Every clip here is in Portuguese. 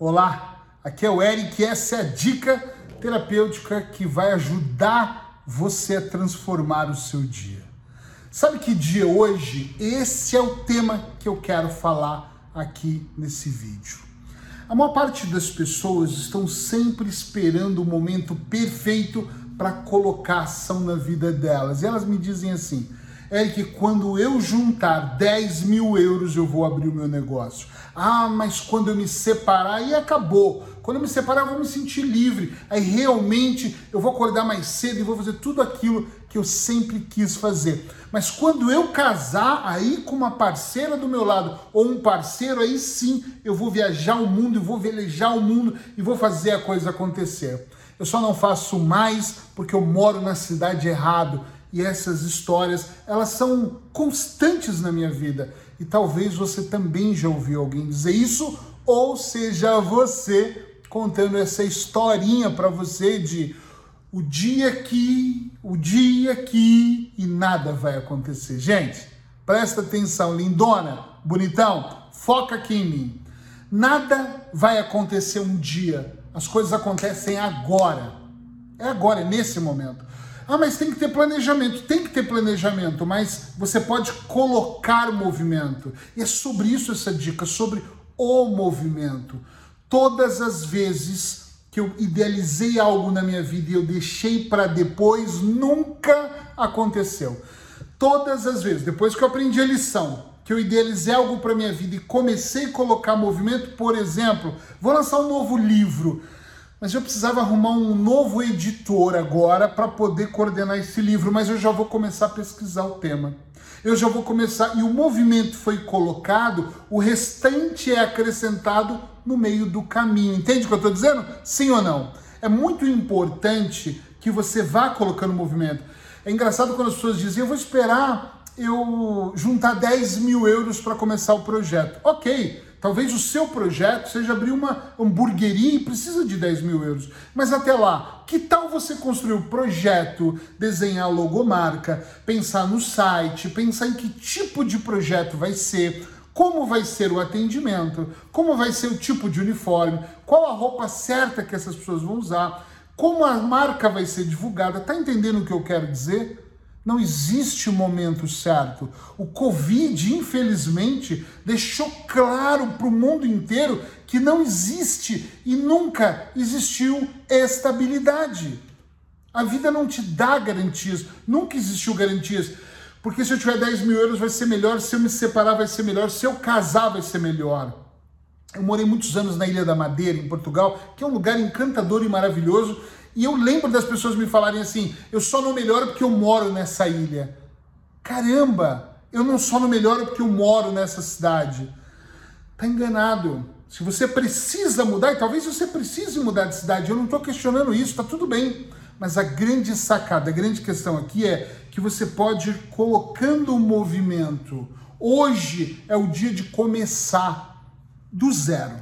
Olá, aqui é o Eric e essa é a dica terapêutica que vai ajudar você a transformar o seu dia. Sabe que dia hoje? Esse é o tema que eu quero falar aqui nesse vídeo. A maior parte das pessoas estão sempre esperando o momento perfeito para colocar ação na vida delas. E elas me dizem assim: Eric, quando eu juntar 10 mil euros eu vou abrir o meu negócio. Ah, mas quando eu me separar, aí acabou. Quando eu me separar, eu vou me sentir livre. Aí realmente eu vou acordar mais cedo e vou fazer tudo aquilo que eu sempre quis fazer. Mas quando eu casar, aí com uma parceira do meu lado ou um parceiro, aí sim eu vou viajar o mundo, e vou velejar o mundo e vou fazer a coisa acontecer. Eu só não faço mais porque eu moro na cidade errado e essas histórias, elas são constantes na minha vida. E talvez você também já ouviu alguém dizer isso, ou seja, você contando essa historinha para você de o dia que, o dia que e nada vai acontecer. Gente, presta atenção, lindona, bonitão, foca aqui em mim. Nada vai acontecer um dia. As coisas acontecem agora. É agora, é nesse momento. Ah, mas tem que ter planejamento. Tem que ter planejamento, mas você pode colocar movimento. E é sobre isso essa dica, sobre o movimento. Todas as vezes que eu idealizei algo na minha vida e eu deixei para depois, nunca aconteceu. Todas as vezes, depois que eu aprendi a lição, que eu idealizei algo para minha vida e comecei a colocar movimento, por exemplo, vou lançar um novo livro mas eu precisava arrumar um novo editor agora para poder coordenar esse livro, mas eu já vou começar a pesquisar o tema. Eu já vou começar, e o movimento foi colocado, o restante é acrescentado no meio do caminho. Entende o que eu estou dizendo? Sim ou não? É muito importante que você vá colocando movimento. É engraçado quando as pessoas dizem, eu vou esperar eu juntar 10 mil euros para começar o projeto. Ok, Talvez o seu projeto seja abrir uma hamburgueria e precisa de 10 mil euros. Mas até lá, que tal você construir o projeto, desenhar a logomarca, pensar no site, pensar em que tipo de projeto vai ser, como vai ser o atendimento, como vai ser o tipo de uniforme, qual a roupa certa que essas pessoas vão usar, como a marca vai ser divulgada. Tá entendendo o que eu quero dizer? Não existe o momento certo. O Covid, infelizmente, deixou claro para o mundo inteiro que não existe e nunca existiu estabilidade. A vida não te dá garantias, nunca existiu garantias. Porque se eu tiver 10 mil euros vai ser melhor, se eu me separar vai ser melhor, se eu casar vai ser melhor. Eu morei muitos anos na Ilha da Madeira, em Portugal, que é um lugar encantador e maravilhoso, e eu lembro das pessoas me falarem assim: eu só não melhoro porque eu moro nessa ilha. Caramba, eu não só não melhoro porque eu moro nessa cidade. Tá enganado. Se você precisa mudar, e talvez você precise mudar de cidade, eu não estou questionando isso, tá tudo bem. Mas a grande sacada, a grande questão aqui é que você pode ir colocando o movimento. Hoje é o dia de começar do zero.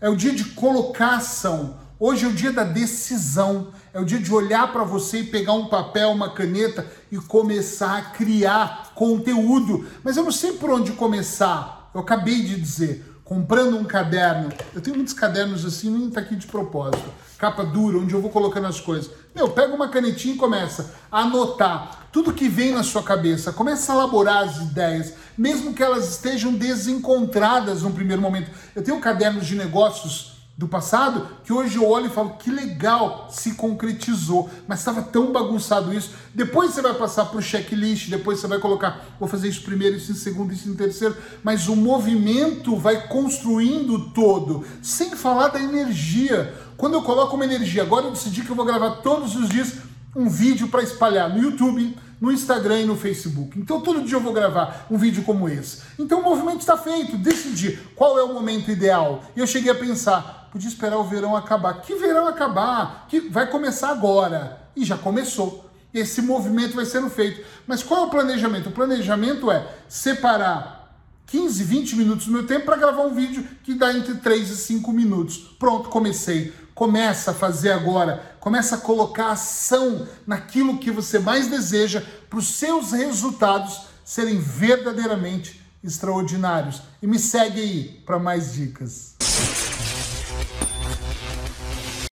É o dia de colocação. Hoje é o dia da decisão, é o dia de olhar para você e pegar um papel, uma caneta e começar a criar conteúdo. Mas eu não sei por onde começar. Eu acabei de dizer, comprando um caderno. Eu tenho muitos cadernos assim, nem está aqui de propósito. Capa dura, onde eu vou colocando as coisas. Meu, pega uma canetinha e começa a anotar tudo que vem na sua cabeça. Começa a elaborar as ideias, mesmo que elas estejam desencontradas no primeiro momento. Eu tenho um caderno de negócios do passado que hoje eu olho e falo que legal, se concretizou, mas estava tão bagunçado isso. Depois você vai passar para o checklist, depois você vai colocar, vou fazer isso primeiro, isso em segundo, isso em terceiro, mas o movimento vai construindo todo, sem falar da energia. Quando eu coloco uma energia, agora eu decidi que eu vou gravar todos os dias um vídeo para espalhar no YouTube, no Instagram e no Facebook. Então todo dia eu vou gravar um vídeo como esse. Então o movimento está feito, decidi qual é o momento ideal. E eu cheguei a pensar, podia esperar o verão acabar. Que verão acabar? Que vai começar agora. E já começou. Esse movimento vai sendo feito. Mas qual é o planejamento? O planejamento é separar 15, 20 minutos do meu tempo para gravar um vídeo que dá entre 3 e 5 minutos. Pronto, comecei. Começa a fazer agora, começa a colocar ação naquilo que você mais deseja para os seus resultados serem verdadeiramente extraordinários. E me segue aí para mais dicas.